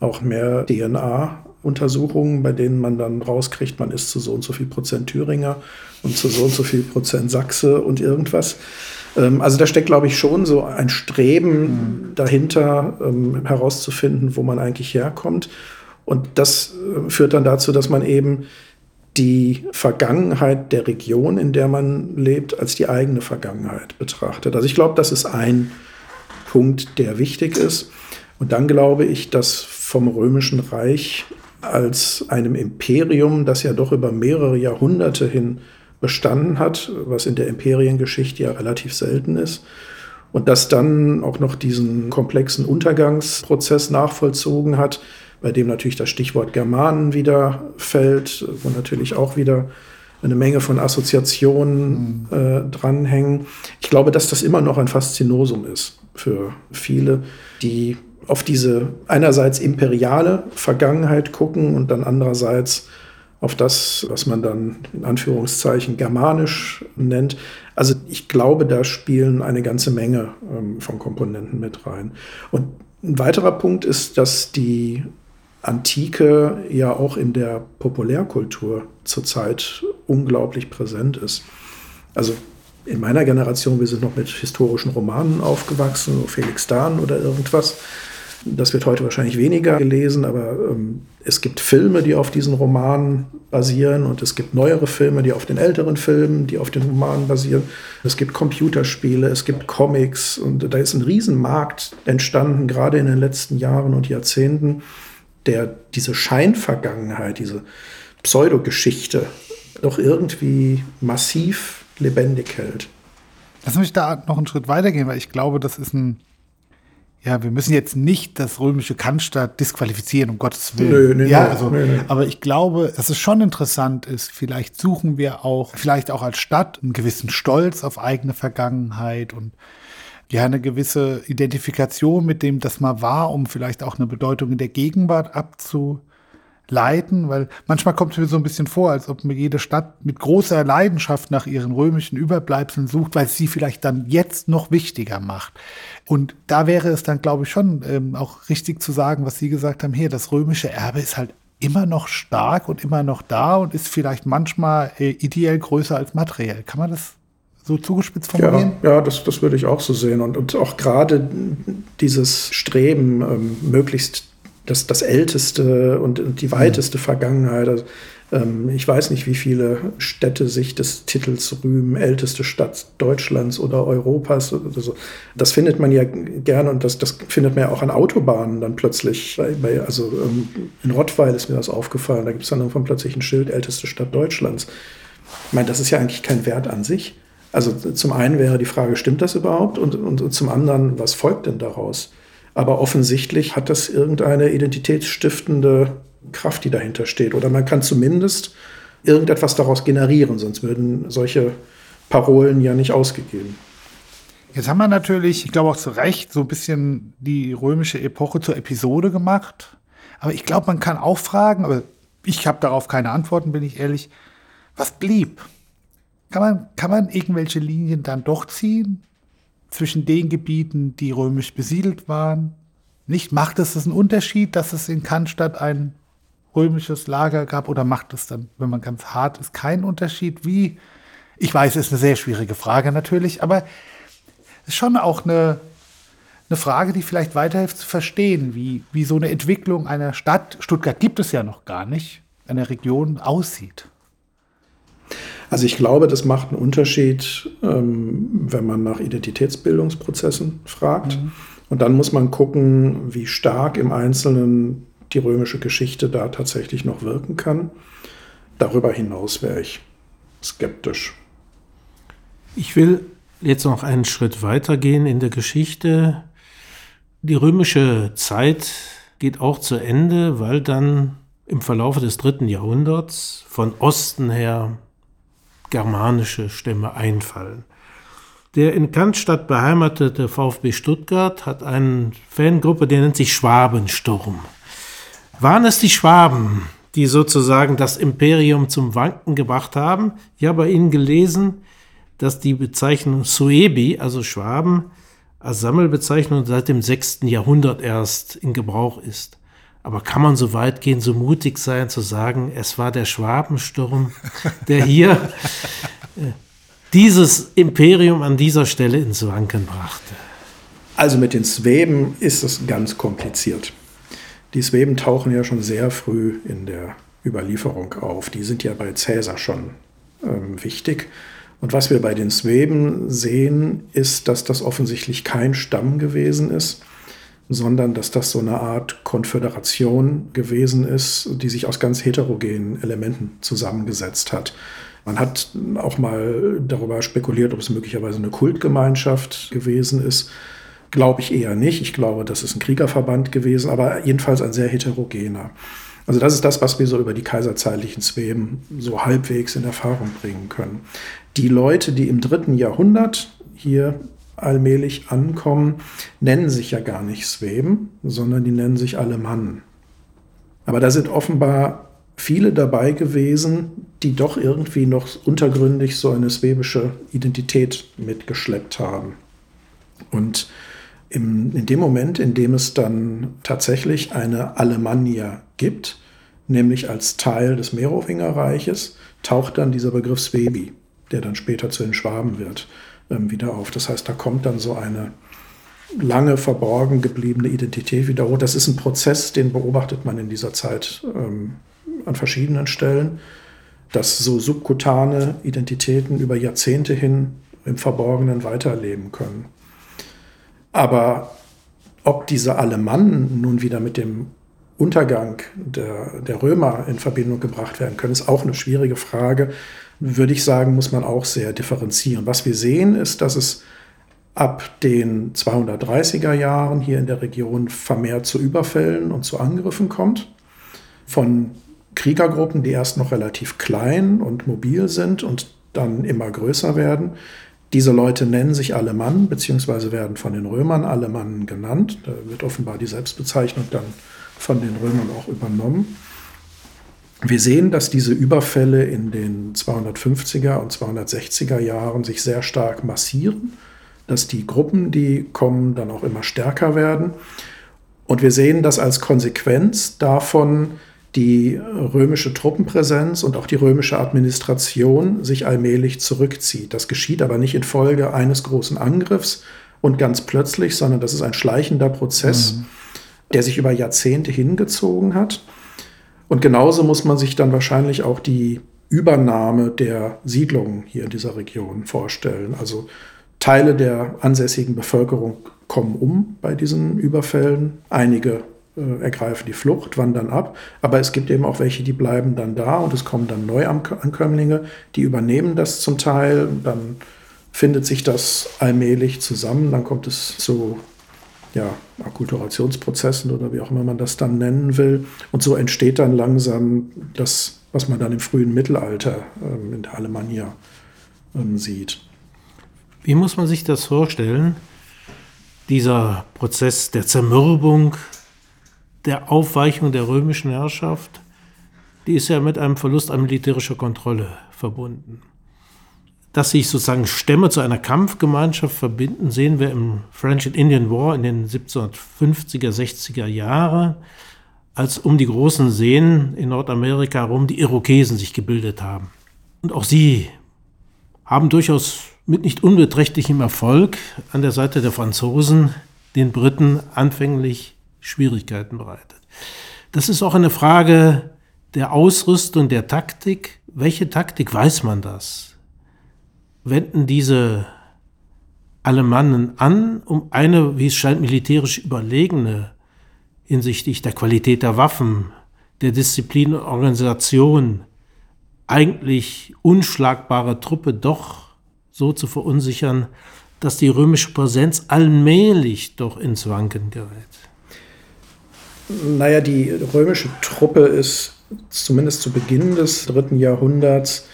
auch mehr DNA-Untersuchungen, bei denen man dann rauskriegt, man ist zu so und so viel Prozent Thüringer und zu so und so viel Prozent Sachse und irgendwas. Ähm, also da steckt, glaube ich, schon so ein Streben mhm. dahinter, ähm, herauszufinden, wo man eigentlich herkommt. Und das äh, führt dann dazu, dass man eben die Vergangenheit der Region, in der man lebt, als die eigene Vergangenheit betrachtet. Also ich glaube, das ist ein Punkt, der wichtig ist. Und dann glaube ich, dass vom Römischen Reich als einem Imperium, das ja doch über mehrere Jahrhunderte hin bestanden hat, was in der Imperiengeschichte ja relativ selten ist, und das dann auch noch diesen komplexen Untergangsprozess nachvollzogen hat, bei dem natürlich das Stichwort Germanen wieder fällt, wo natürlich auch wieder eine Menge von Assoziationen mhm. äh, dranhängen. Ich glaube, dass das immer noch ein Faszinosum ist für viele, die auf diese einerseits imperiale Vergangenheit gucken und dann andererseits auf das, was man dann in Anführungszeichen germanisch nennt. Also ich glaube, da spielen eine ganze Menge ähm, von Komponenten mit rein. Und Ein weiterer Punkt ist, dass die Antike ja auch in der Populärkultur zurzeit unglaublich präsent ist. Also in meiner Generation, wir sind noch mit historischen Romanen aufgewachsen, Felix Dahn oder irgendwas. Das wird heute wahrscheinlich weniger gelesen, aber ähm, es gibt Filme, die auf diesen Romanen basieren und es gibt neuere Filme, die auf den älteren Filmen, die auf den Romanen basieren. Es gibt Computerspiele, es gibt Comics und da ist ein Riesenmarkt entstanden, gerade in den letzten Jahren und Jahrzehnten, der diese Scheinvergangenheit, diese Pseudogeschichte doch irgendwie massiv lebendig hält. Lass mich da noch einen Schritt weitergehen, weil ich glaube, das ist ein. Ja, wir müssen jetzt nicht das römische Cannstatt disqualifizieren, um Gottes Willen. Nö, nö, ja, also, nö, nö. Aber ich glaube, dass es schon interessant ist. Vielleicht suchen wir auch, vielleicht auch als Stadt, einen gewissen Stolz auf eigene Vergangenheit und ja, eine gewisse Identifikation mit dem, das mal war, um vielleicht auch eine Bedeutung in der Gegenwart abzu leiten, weil manchmal kommt es mir so ein bisschen vor, als ob mir jede Stadt mit großer Leidenschaft nach ihren römischen Überbleibseln sucht, weil es sie vielleicht dann jetzt noch wichtiger macht. Und da wäre es dann, glaube ich, schon ähm, auch richtig zu sagen, was Sie gesagt haben, hier, das römische Erbe ist halt immer noch stark und immer noch da und ist vielleicht manchmal äh, ideell größer als materiell. Kann man das so zugespitzt formulieren? Ja, ja das, das würde ich auch so sehen. Und, und auch gerade dieses Streben, ähm, möglichst das, das älteste und die weiteste Vergangenheit. Also, ähm, ich weiß nicht, wie viele Städte sich des Titels rühmen, älteste Stadt Deutschlands oder Europas. Oder so. Das findet man ja gerne und das, das findet man ja auch an Autobahnen dann plötzlich. Also ähm, in Rottweil ist mir das aufgefallen. Da gibt es dann irgendwann plötzlich ein Schild, älteste Stadt Deutschlands. Ich meine, das ist ja eigentlich kein Wert an sich. Also zum einen wäre die Frage, stimmt das überhaupt? Und, und, und zum anderen, was folgt denn daraus? Aber offensichtlich hat das irgendeine identitätsstiftende Kraft, die dahinter steht. Oder man kann zumindest irgendetwas daraus generieren, sonst würden solche Parolen ja nicht ausgegeben. Jetzt haben wir natürlich, ich glaube auch zu Recht, so ein bisschen die römische Epoche zur Episode gemacht. Aber ich glaube, man kann auch fragen, aber ich habe darauf keine Antworten, bin ich ehrlich. Was blieb? Kann man, kann man irgendwelche Linien dann doch ziehen? Zwischen den Gebieten, die römisch besiedelt waren? Nicht macht es einen Unterschied, dass es in Cannstatt ein römisches Lager gab oder macht es dann, wenn man ganz hart ist, keinen Unterschied? Wie? Ich weiß, es ist eine sehr schwierige Frage natürlich, aber es ist schon auch eine, eine Frage, die vielleicht weiterhilft zu verstehen, wie, wie so eine Entwicklung einer Stadt, Stuttgart gibt es ja noch gar nicht, einer Region aussieht. Also ich glaube, das macht einen Unterschied, ähm, wenn man nach Identitätsbildungsprozessen fragt. Mhm. Und dann muss man gucken, wie stark im Einzelnen die römische Geschichte da tatsächlich noch wirken kann. Darüber hinaus wäre ich skeptisch. Ich will jetzt noch einen Schritt weitergehen in der Geschichte. Die römische Zeit geht auch zu Ende, weil dann im Verlauf des dritten Jahrhunderts von Osten her germanische Stämme einfallen. Der in Cannstatt beheimatete VfB Stuttgart hat eine Fangruppe, die nennt sich Schwabensturm. Waren es die Schwaben, die sozusagen das Imperium zum Wanken gebracht haben? Ich habe bei Ihnen gelesen, dass die Bezeichnung Suebi, also Schwaben, als Sammelbezeichnung seit dem 6. Jahrhundert erst in Gebrauch ist. Aber kann man so weit gehen, so mutig sein, zu sagen, es war der Schwabensturm, der hier äh, dieses Imperium an dieser Stelle ins Wanken brachte? Also mit den Sweben ist es ganz kompliziert. Die Sweben tauchen ja schon sehr früh in der Überlieferung auf. Die sind ja bei Cäsar schon ähm, wichtig. Und was wir bei den Sweben sehen, ist, dass das offensichtlich kein Stamm gewesen ist, sondern dass das so eine Art Konföderation gewesen ist, die sich aus ganz heterogenen Elementen zusammengesetzt hat. Man hat auch mal darüber spekuliert, ob es möglicherweise eine Kultgemeinschaft gewesen ist. Glaube ich eher nicht. Ich glaube, das ist ein Kriegerverband gewesen, aber jedenfalls ein sehr heterogener. Also das ist das, was wir so über die kaiserzeitlichen Zweben so halbwegs in Erfahrung bringen können. Die Leute, die im dritten Jahrhundert hier allmählich ankommen, nennen sich ja gar nicht Sweben, sondern die nennen sich Alemannen. Aber da sind offenbar viele dabei gewesen, die doch irgendwie noch untergründig so eine swebische Identität mitgeschleppt haben. Und Im, in dem Moment, in dem es dann tatsächlich eine Alemannia gibt, nämlich als Teil des Merowingerreiches, taucht dann dieser Begriff Svebi, der dann später zu den Schwaben wird, wieder auf. Das heißt, da kommt dann so eine lange verborgen gebliebene Identität wieder hoch. Das ist ein Prozess, den beobachtet man in dieser Zeit ähm, an verschiedenen Stellen, dass so subkutane Identitäten über Jahrzehnte hin im Verborgenen weiterleben können. Aber ob diese Alemannen nun wieder mit dem Untergang der, der Römer in Verbindung gebracht werden können, ist auch eine schwierige Frage. Würde ich sagen, muss man auch sehr differenzieren. Was wir sehen, ist, dass es ab den 230er Jahren hier in der Region vermehrt zu Überfällen und zu Angriffen kommt. Von Kriegergruppen, die erst noch relativ klein und mobil sind und dann immer größer werden, diese Leute nennen sich Alemannen, beziehungsweise werden von den Römern Alemannen genannt. Da wird offenbar die Selbstbezeichnung dann von den Römern auch übernommen. Wir sehen, dass diese Überfälle in den 250er und 260er Jahren sich sehr stark massieren, dass die Gruppen, die kommen, dann auch immer stärker werden. Und wir sehen, dass als Konsequenz davon die römische Truppenpräsenz und auch die römische Administration sich allmählich zurückzieht. Das geschieht aber nicht infolge eines großen Angriffs und ganz plötzlich, sondern das ist ein schleichender Prozess, mhm. der sich über Jahrzehnte hingezogen hat. Und genauso muss man sich dann wahrscheinlich auch die Übernahme der Siedlungen hier in dieser Region vorstellen. Also Teile der ansässigen Bevölkerung kommen um bei diesen Überfällen. Einige äh, ergreifen die Flucht, wandern ab. Aber es gibt eben auch welche, die bleiben dann da und es kommen dann Neuankömmlinge, die übernehmen das zum Teil. Dann findet sich das allmählich zusammen. Dann kommt es zu ja, Akkulturationsprozessen oder wie auch immer man das dann nennen will. Und so entsteht dann langsam das, was man dann im frühen Mittelalter ähm, in der Alemannia ähm, sieht. Wie muss man sich das vorstellen? Dieser Prozess der Zermürbung der Aufweichung der römischen Herrschaft, die ist ja mit einem Verlust an militärischer Kontrolle verbunden. Dass sich sozusagen Stämme zu einer Kampfgemeinschaft verbinden, sehen wir im French and Indian War in den 1750er, 60er Jahren, als um die großen Seen in Nordamerika herum die Irokesen sich gebildet haben. Und auch sie haben durchaus mit nicht unbeträchtlichem Erfolg an der Seite der Franzosen den Briten anfänglich Schwierigkeiten bereitet. Das ist auch eine Frage der Ausrüstung, der Taktik. Welche Taktik weiß man das? Wenden diese Alemannen an, um eine, wie es scheint, militärisch überlegene hinsichtlich der Qualität der Waffen, der Disziplin und Organisation, eigentlich unschlagbare Truppe doch so zu verunsichern, dass die römische Präsenz allmählich doch ins Wanken gerät. Naja, die römische Truppe ist zumindest zu Beginn des dritten Jahrhunderts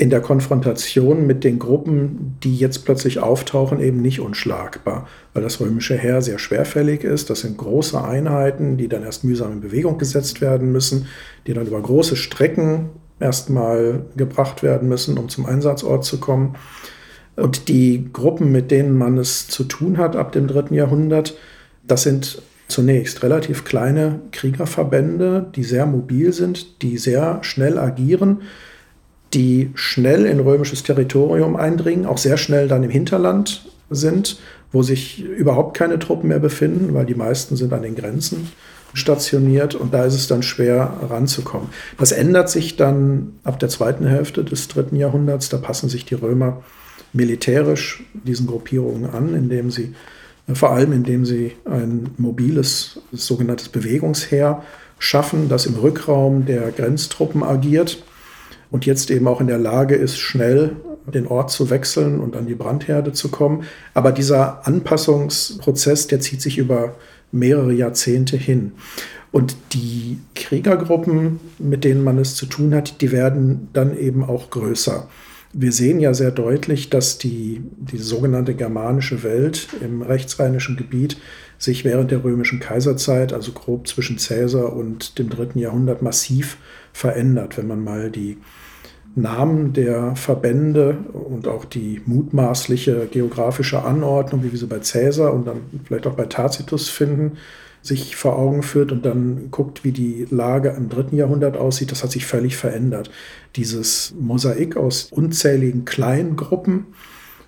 in der Konfrontation mit den Gruppen, die jetzt plötzlich auftauchen, eben nicht unschlagbar, weil das römische Heer sehr schwerfällig ist. Das sind große Einheiten, die dann erst mühsam in Bewegung gesetzt werden müssen, die dann über große Strecken erstmal gebracht werden müssen, um zum Einsatzort zu kommen. Und die Gruppen, mit denen man es zu tun hat ab dem dritten Jahrhundert, das sind zunächst relativ kleine Kriegerverbände, die sehr mobil sind, die sehr schnell agieren, die schnell in römisches Territorium eindringen, auch sehr schnell dann im Hinterland sind, wo sich überhaupt keine Truppen mehr befinden, weil die meisten sind an den Grenzen stationiert und da ist es dann schwer ranzukommen. Das ändert sich dann ab der zweiten Hälfte des dritten Jahrhunderts. Da passen sich die Römer militärisch diesen Gruppierungen an, indem sie vor allem indem sie ein mobiles, sogenanntes Bewegungsheer schaffen, das im Rückraum der Grenztruppen agiert und jetzt eben auch in der Lage ist, schnell den Ort zu wechseln und an die Brandherde zu kommen. Aber dieser Anpassungsprozess, der zieht sich über mehrere Jahrzehnte hin. Und die Kriegergruppen, mit denen man es zu tun hat, die werden dann eben auch größer. Wir sehen ja sehr deutlich, dass die, die sogenannte germanische Welt im rechtsrheinischen Gebiet sich während der römischen Kaiserzeit, also grob zwischen Caesar und dem dritten Jahrhundert, massiv verändert. Wenn man mal die Namen der Verbände und auch die mutmaßliche geografische Anordnung, wie wir sie bei Cäsar und dann vielleicht auch bei Tacitus finden, sich vor Augen führt und dann guckt, wie die Lage im dritten Jahrhundert aussieht, das hat sich völlig verändert. Dieses Mosaik aus unzähligen kleinen Gruppen,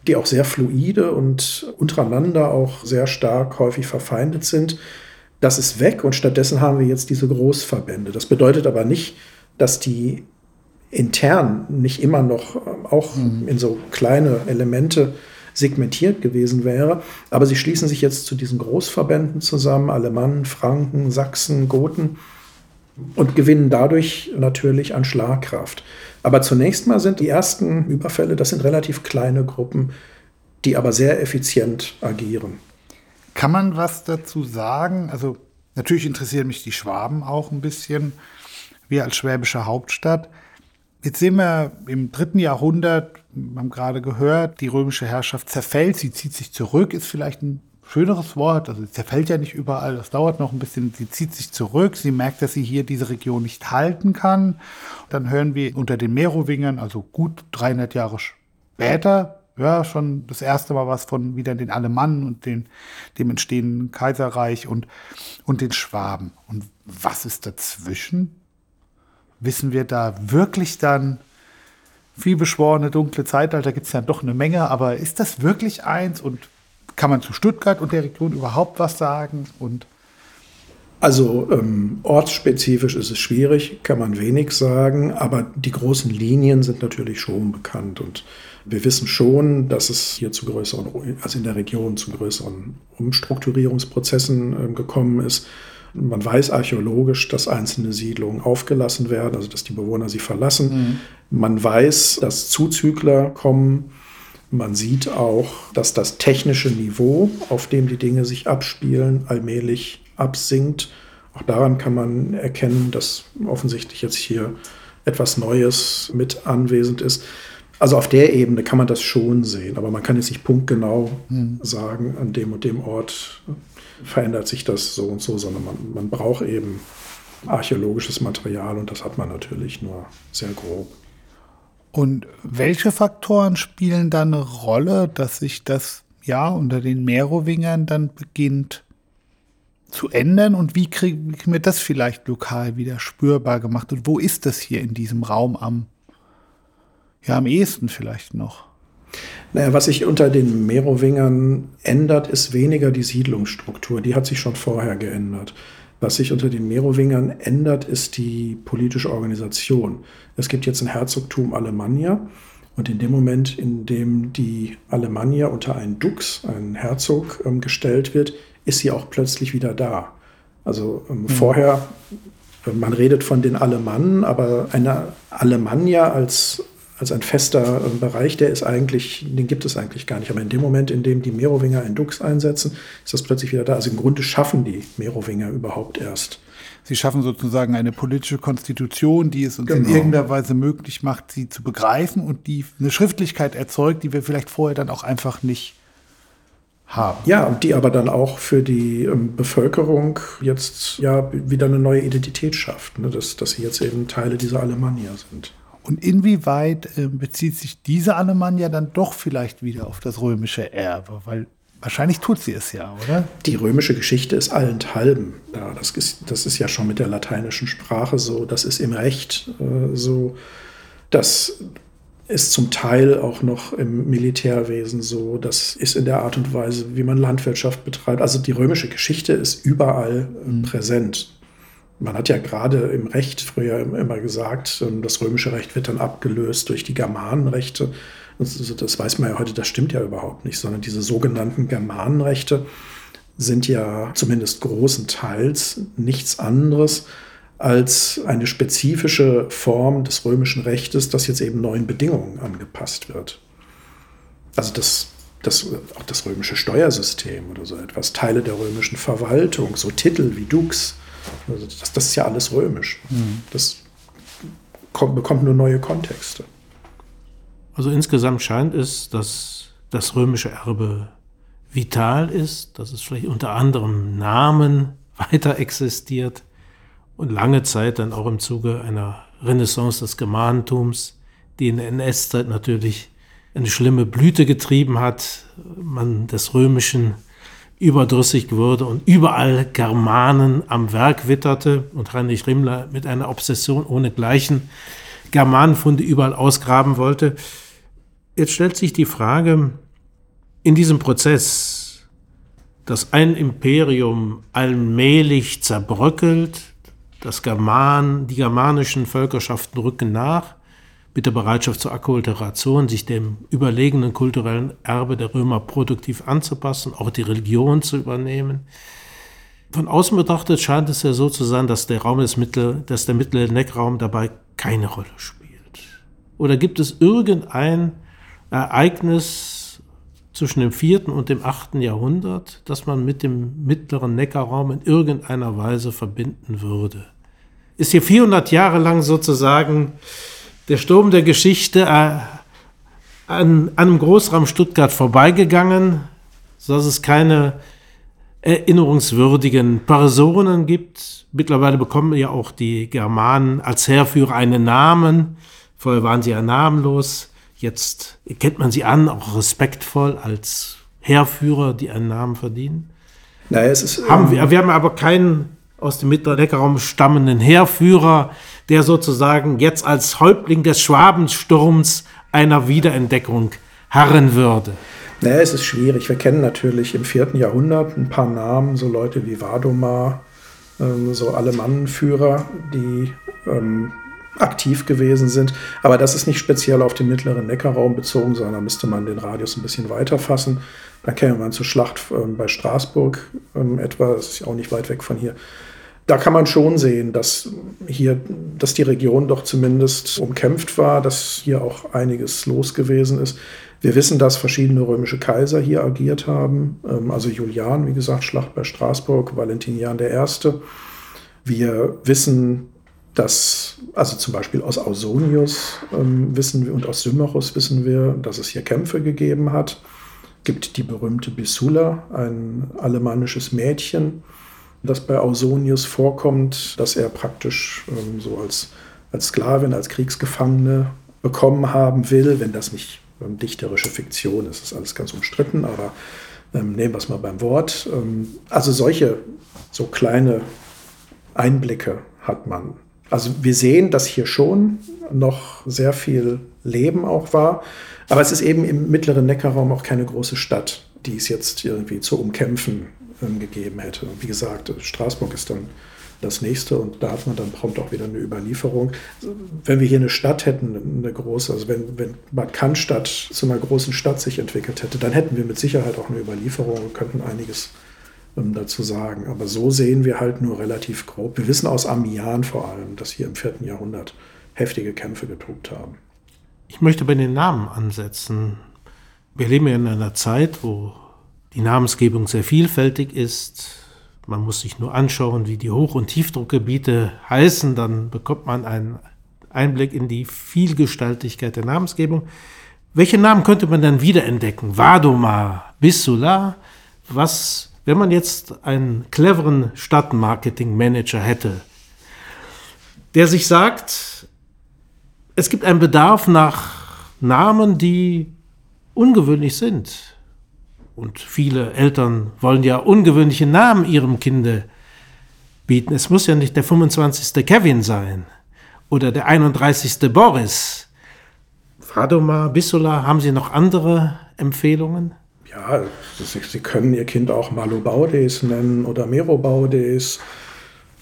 die auch sehr fluide und untereinander auch sehr stark häufig verfeindet sind, das ist weg und stattdessen haben wir jetzt diese Großverbände. Das bedeutet aber nicht, dass die intern nicht immer noch ähm, auch mhm. in so kleine Elemente segmentiert gewesen wäre. Aber sie schließen sich jetzt zu diesen Großverbänden zusammen, Alemannen, Franken, Sachsen, Goten und gewinnen dadurch natürlich an Schlagkraft. Aber zunächst mal sind die ersten Überfälle, das sind relativ kleine Gruppen, die aber sehr effizient agieren. Kann man was dazu sagen? Also natürlich interessieren mich die Schwaben auch ein bisschen. Wir als schwäbische Hauptstadt. Jetzt sehen wir im dritten Jahrhundert, haben gerade gehört, die römische Herrschaft zerfällt, sie zieht sich zurück, ist vielleicht ein schöneres Wort, also sie zerfällt ja nicht überall, das dauert noch ein bisschen, sie zieht sich zurück, sie merkt, dass sie hier diese Region nicht halten kann. Dann hören wir unter den Merowingern, also gut 300 Jahre später, ja, schon das erste Mal was von wieder den Alemannen und den, dem entstehenden Kaiserreich und, und den Schwaben. Und was ist dazwischen? wissen wir da wirklich dann, vielbeschworene dunkle Zeitalter gibt es ja doch eine Menge, aber ist das wirklich eins und kann man zu Stuttgart und der Region überhaupt was sagen? Und also ähm, ortsspezifisch ist es schwierig, kann man wenig sagen, aber die großen Linien sind natürlich schon bekannt und wir wissen schon, dass es hier zu größeren, also in der Region zu größeren Umstrukturierungsprozessen äh, gekommen ist. Man weiß archäologisch, dass einzelne Siedlungen aufgelassen werden, also dass die Bewohner sie verlassen. Mhm. Man weiß, dass Zuzügler kommen. Man sieht auch, dass das technische Niveau, auf dem die Dinge sich abspielen, allmählich absinkt. Auch daran kann man erkennen, dass offensichtlich jetzt hier etwas Neues mit anwesend ist. Also auf der Ebene kann man das schon sehen, aber man kann jetzt nicht punktgenau hm. sagen, an dem und dem Ort verändert sich das so und so, sondern man, man braucht eben archäologisches Material und das hat man natürlich nur sehr grob. Und welche Faktoren spielen da eine Rolle, dass sich das ja unter den Merowingern dann beginnt zu ändern und wie kriegen wir das vielleicht lokal wieder spürbar gemacht und wo ist das hier in diesem Raum am ja am ehesten vielleicht noch? Naja, was sich unter den Merowingern ändert, ist weniger die Siedlungsstruktur. Die hat sich schon vorher geändert. Was sich unter den Merowingern ändert, ist die politische Organisation. Es gibt jetzt ein Herzogtum Alemannia. Und in dem Moment, in dem die Alemannia unter einen Dux, einen Herzog, ähm, gestellt wird, ist sie auch plötzlich wieder da. Also ähm, mhm. vorher, äh, man redet von den Alemannen, aber eine Alemannia als als ein fester äh, Bereich, der ist eigentlich, den gibt es eigentlich gar nicht. Aber in dem Moment, in dem die Merowinger ein Dux einsetzen, ist das plötzlich wieder da. Also im Grunde schaffen die Merowinger überhaupt erst. Sie schaffen sozusagen eine politische Konstitution, die es uns genau. in irgendeiner Weise möglich macht, sie zu begreifen und die eine Schriftlichkeit erzeugt, die wir vielleicht vorher dann auch einfach nicht haben. Ja, und die aber dann auch für die ähm, Bevölkerung jetzt ja wieder eine neue Identität schafft, ne? dass, dass sie jetzt eben Teile dieser Alemannia sind. Und inwieweit äh, bezieht sich diese Alemannia dann doch vielleicht wieder auf das römische Erbe? Weil wahrscheinlich tut sie es ja, oder? Die römische Geschichte ist allenthalben da. Das ist, das ist ja schon mit der lateinischen Sprache so. Das ist im Recht äh, so. Das ist zum Teil auch noch im Militärwesen so. Das ist in der Art und Weise, wie man Landwirtschaft betreibt. Also die römische Geschichte ist überall äh, mhm. präsent. Man hat ja gerade im Recht früher immer gesagt, ähm, das römische Recht wird dann abgelöst durch die Germanenrechte. Das weiß man ja heute, das stimmt ja überhaupt nicht, sondern diese sogenannten Germanenrechte sind ja zumindest großen Teils nichts anderes als eine spezifische Form des römischen Rechtes, das jetzt eben neuen Bedingungen angepasst wird. Also das, das, auch das römische Steuersystem oder so etwas, Teile der römischen Verwaltung, so Titel wie Dux, also das, das ist ja alles römisch. Mhm. Das kommt, bekommt nur neue Kontexte. Also insgesamt scheint es, dass das römische Erbe vital ist, dass es vielleicht unter anderem Namen weiter existiert und lange Zeit dann auch im Zuge einer Renaissance des Germanentums die in der NS-Zeit natürlich eine schlimme Blüte getrieben hat, man des Römischen überdrüssig wurde und überall Germanen am Werk witterte und Heinrich Rimmler mit einer Obsession ohnegleichen Germanenfunde überall ausgraben wollte. Jetzt stellt sich die Frage, in diesem Prozess, dass ein Imperium allmählich zerbröckelt, das German, die germanischen Völkerschaften rücken nach, mit der Bereitschaft zur Akkulturation, sich dem überlegenen kulturellen Erbe der Römer produktiv anzupassen, auch die Religion zu übernehmen. Von außen betrachtet scheint es ja so zu sein, dass der Raum des Mittel, dass der mittlere Neckraum dabei keine Rolle spielt. Oder gibt es irgendein Ereignis zwischen dem vierten und dem achten Jahrhundert, das man mit dem mittleren Neckarraum in irgendeiner Weise verbinden würde? Ist hier 400 Jahre lang sozusagen der Sturm der Geschichte äh, an, an einem Großraum Stuttgart vorbeigegangen, sodass es keine erinnerungswürdigen Personen gibt. Mittlerweile bekommen ja auch die Germanen als Heerführer einen Namen. Vorher waren sie ja namenlos. Jetzt kennt man sie an, auch respektvoll als Heerführer, die einen Namen verdienen. Naja, es ist, haben wir, wir haben aber keinen aus dem Mittelleckerraum stammenden Heerführer, der sozusagen jetzt als Häuptling des Schwabensturms einer Wiederentdeckung harren würde? Naja, es ist schwierig. Wir kennen natürlich im vierten Jahrhundert ein paar Namen, so Leute wie Wadomar, ähm, so Alemannenführer, die ähm, aktiv gewesen sind. Aber das ist nicht speziell auf den mittleren Neckarraum bezogen, sondern da müsste man den Radius ein bisschen weiter fassen. Da käme man zur Schlacht ähm, bei Straßburg ähm, etwa, das ist auch nicht weit weg von hier da kann man schon sehen, dass hier, dass die Region doch zumindest umkämpft war, dass hier auch einiges los gewesen ist. Wir wissen, dass verschiedene römische Kaiser hier agiert haben. Ähm, also Julian, wie gesagt, Schlacht bei Straßburg, Valentinian I. Wir wissen, dass, also zum Beispiel aus Ausonius ähm, wissen wir und aus Symmachus wissen wir, dass es hier Kämpfe gegeben hat. Gibt die berühmte Bissula, ein alemannisches Mädchen, das bei Ausonius vorkommt, dass er praktisch ähm, so als, als Sklavin, als Kriegsgefangene bekommen haben will, wenn das nicht ähm, dichterische Fiktion ist. Das ist alles ganz umstritten, aber ähm, nehmen wir es mal beim Wort. Ähm, also solche so kleine Einblicke hat man. Also wir sehen, dass hier schon noch sehr viel Leben auch war, aber es ist eben im mittleren Neckarraum auch keine große Stadt, die es jetzt irgendwie zu umkämpfen gegeben hätte. Und wie gesagt, Straßburg ist dann das nächste und da hat man dann prompt auch wieder eine Überlieferung. Wenn wir hier eine Stadt hätten, eine große, also wenn, wenn Bad Cannstatt zu einer großen Stadt sich entwickelt hätte, dann hätten wir mit Sicherheit auch eine Überlieferung und könnten einiges ähm, dazu sagen. Aber so sehen wir halt nur relativ grob. Wir wissen aus Amiens vor allem, dass hier im vierten Jahrhundert heftige Kämpfe getobt haben. Ich möchte bei den Namen ansetzen. Wir leben ja in einer Zeit, wo die Namensgebung sehr vielfältig ist. Man muss sich nur anschauen, wie die Hoch- und Tiefdruckgebiete heißen, dann bekommt man einen Einblick in die Vielgestaltigkeit der Namensgebung. Welche Namen könnte man dann wiederentdecken? Vadoma, Bissula. Was, wenn man jetzt einen cleveren Stadtmarketing-Manager hätte, der sich sagt, es gibt einen Bedarf nach Namen, die ungewöhnlich sind. Und viele Eltern wollen ja ungewöhnliche Namen ihrem Kinde bieten. Es muss ja nicht der 25. Kevin sein oder der 31. Boris. Fradoma, Bissula, haben Sie noch andere Empfehlungen? Ja, Sie können Ihr Kind auch Malobaudes nennen oder Merobaudes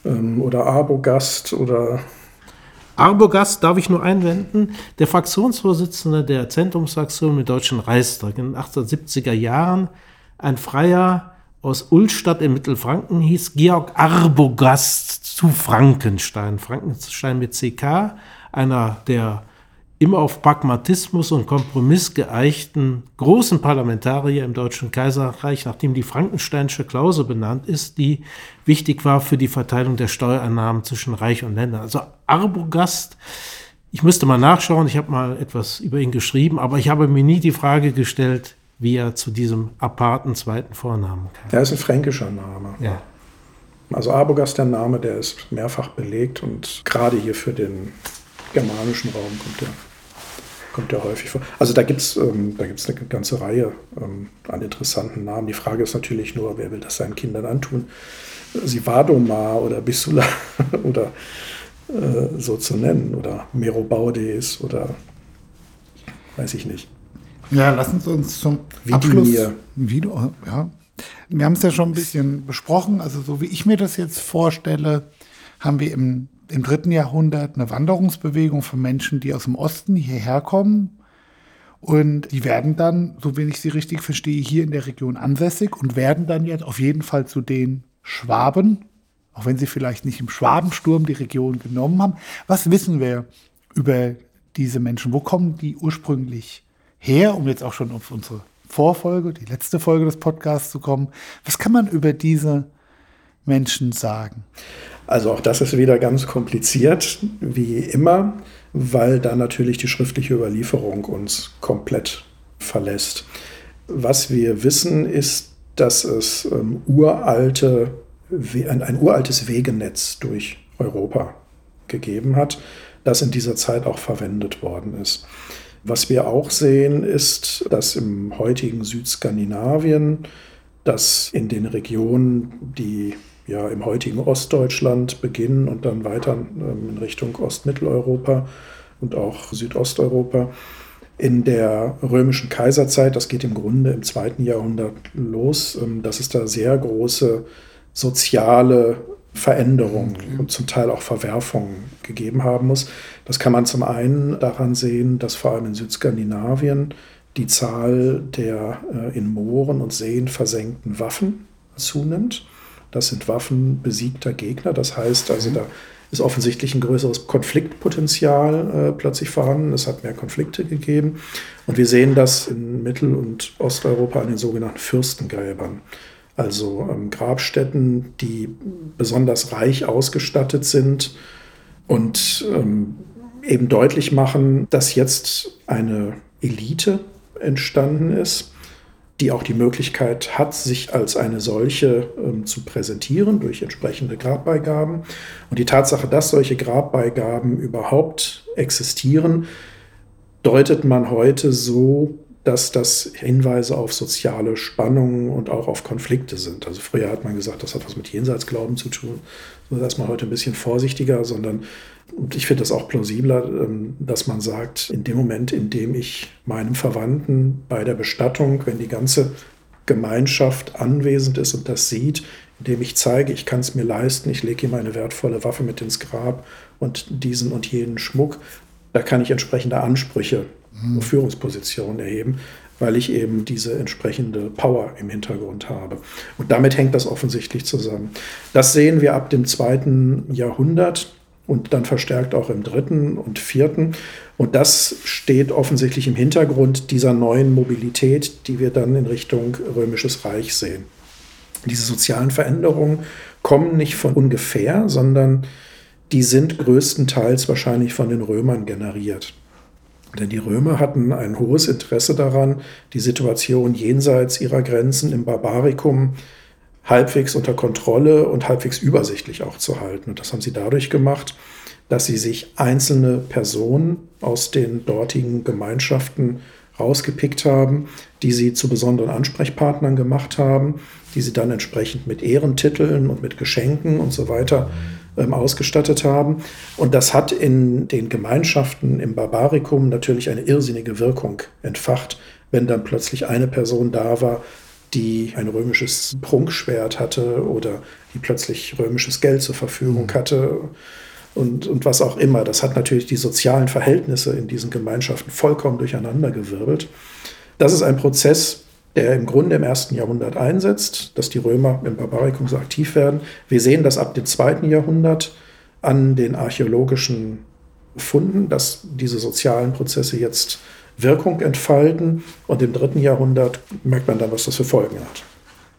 ähm, oder Arbogast oder Arbogast darf ich nur einwenden, der Fraktionsvorsitzende der Zentrumsfraktion mit Deutschen Reichstag in den 1870er Jahren, ein Freier aus Ulstadt in Mittelfranken, hieß Georg Arbogast zu Frankenstein. Frankenstein mit CK, einer der immer auf Pragmatismus und Kompromiss geeichten großen Parlamentarier im Deutschen Kaiserreich, nachdem die Frankensteinische Klausel benannt ist, die wichtig war für die Verteilung der Steuereinnahmen zwischen Reich und Ländern. Also Arbogast, ich müsste mal nachschauen, ich habe mal etwas über ihn geschrieben, aber ich habe mir nie die Frage gestellt, wie er zu diesem aparten zweiten Vornamen kam. Er ist ein fränkischer Name. Ja. Also Arbogast, der Name, der ist mehrfach belegt und gerade hier für den germanischen Raum kommt er kommt ja häufig vor. Also da gibt es ähm, eine ganze Reihe ähm, an interessanten Namen. Die Frage ist natürlich nur, wer will das seinen Kindern antun? Sivadoma oder Bissula oder äh, so zu nennen oder Merobaudes oder weiß ich nicht. Ja, lassen Sie uns zum Abschluss Video, ja. Wir haben es ja schon ein bisschen besprochen. Also so wie ich mir das jetzt vorstelle, haben wir im, im dritten Jahrhundert eine Wanderungsbewegung von Menschen, die aus dem Osten hierher kommen. Und die werden dann, so wenn ich sie richtig verstehe, hier in der Region ansässig und werden dann jetzt auf jeden Fall zu den Schwaben, auch wenn sie vielleicht nicht im Schwabensturm die Region genommen haben. Was wissen wir über diese Menschen? Wo kommen die ursprünglich her, um jetzt auch schon auf unsere Vorfolge, die letzte Folge des Podcasts zu kommen? Was kann man über diese Menschen sagen? Also auch das ist wieder ganz kompliziert, wie immer, weil da natürlich die schriftliche Überlieferung uns komplett verlässt. Was wir wissen, ist, dass es ähm, uralte, ein, ein uraltes Wegenetz durch Europa gegeben hat, das in dieser Zeit auch verwendet worden ist. Was wir auch sehen, ist, dass im heutigen Südskandinavien, dass in den Regionen, die ja im heutigen Ostdeutschland beginnen und dann weiter ähm, in Richtung Ostmitteleuropa und auch Südosteuropa, in der römischen Kaiserzeit, das geht im Grunde im zweiten Jahrhundert los, ähm, dass es da sehr große soziale Veränderungen mhm. und zum Teil auch Verwerfungen gegeben haben muss. Das kann man zum einen daran sehen, dass vor allem in Südskandinavien die Zahl der äh, in Mooren und Seen versenkten Waffen zunimmt. Das sind Waffen besiegter Gegner. Das heißt also, mhm. da ist offensichtlich ein größeres Konfliktpotenzial äh, plötzlich vorhanden. Es hat mehr Konflikte gegeben. Und wir sehen das in Mittel- und Osteuropa an den sogenannten Fürstengräbern. Also ähm, Grabstätten, die besonders reich ausgestattet sind und ähm, eben deutlich machen, dass jetzt eine Elite entstanden ist, die auch die Möglichkeit hat, sich als eine solche ähm, zu präsentieren durch entsprechende Grabbeigaben. Und die Tatsache, dass solche Grabbeigaben überhaupt existieren, deutet man heute so, dass das Hinweise auf soziale Spannungen und auch auf Konflikte sind. Also früher hat man gesagt, das hat was mit Jenseitsglauben zu tun. So ist man heute ein bisschen vorsichtiger, sondern und ich finde das auch plausibler, ähm, dass man sagt, in dem Moment, in dem ich meinem Verwandten bei der Bestattung, wenn die ganze Gemeinschaft anwesend ist und das sieht, indem ich zeige, ich kann es mir leisten, ich lege ihm eine wertvolle Waffe mit ins Grab und diesen und jenen Schmuck, da kann ich entsprechende Ansprüche Führungspositionen erheben, weil ich eben diese entsprechende Power im Hintergrund habe. Und damit hängt das offensichtlich zusammen. Das sehen wir ab dem zweiten Jahrhundert und dann verstärkt auch im dritten und vierten. Und das steht offensichtlich im Hintergrund dieser neuen Mobilität, die wir dann in Richtung Römisches Reich sehen. Diese sozialen Veränderungen kommen nicht von ungefähr, sondern die sind größtenteils wahrscheinlich von den Römern generiert. Denn die Römer hatten ein hohes Interesse daran, die Situation jenseits ihrer Grenzen im Barbarikum halbwegs unter Kontrolle und halbwegs übersichtlich auch zu halten. Und das haben sie dadurch gemacht, dass sie sich einzelne Personen aus den dortigen Gemeinschaften rausgepickt haben, die sie zu besonderen Ansprechpartnern gemacht haben, die sie dann entsprechend mit Ehrentiteln und mit Geschenken und so weiter ähm, ausgestattet haben. Und das hat in den Gemeinschaften im Barbarikum natürlich eine irrsinnige Wirkung entfacht, wenn dann plötzlich eine Person da war, die ein römisches Prunkschwert hatte oder die plötzlich römisches Geld zur Verfügung mhm. hatte und, und was auch immer. Das hat natürlich die sozialen Verhältnisse in diesen Gemeinschaften vollkommen durcheinandergewirbelt. Das ist ein Prozess, der im Grunde im ersten Jahrhundert einsetzt, dass die Römer im Barbarikum so aktiv werden. Wir sehen das ab dem zweiten Jahrhundert an den archäologischen Funden, dass diese sozialen Prozesse jetzt Wirkung entfalten. Und im dritten Jahrhundert merkt man dann, was das für Folgen hat.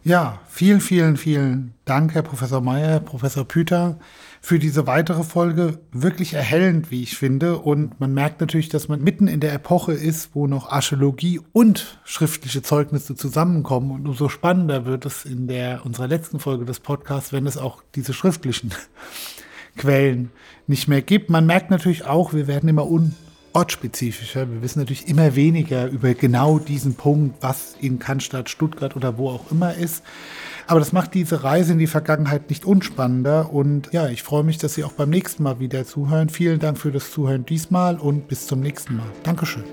Ja, vielen, vielen, vielen Dank, Herr Professor Mayer, Herr Professor Püter für diese weitere Folge wirklich erhellend, wie ich finde. Und man merkt natürlich, dass man mitten in der Epoche ist, wo noch Archäologie und schriftliche Zeugnisse zusammenkommen. Und umso spannender wird es in der unserer letzten Folge des Podcasts, wenn es auch diese schriftlichen Quellen nicht mehr gibt. Man merkt natürlich auch, wir werden immer ortsspezifischer. Wir wissen natürlich immer weniger über genau diesen Punkt, was in Cannstatt, Stuttgart oder wo auch immer ist. Aber das macht diese Reise in die Vergangenheit nicht unspannender. Und ja, ich freue mich, dass Sie auch beim nächsten Mal wieder zuhören. Vielen Dank für das Zuhören diesmal und bis zum nächsten Mal. Dankeschön.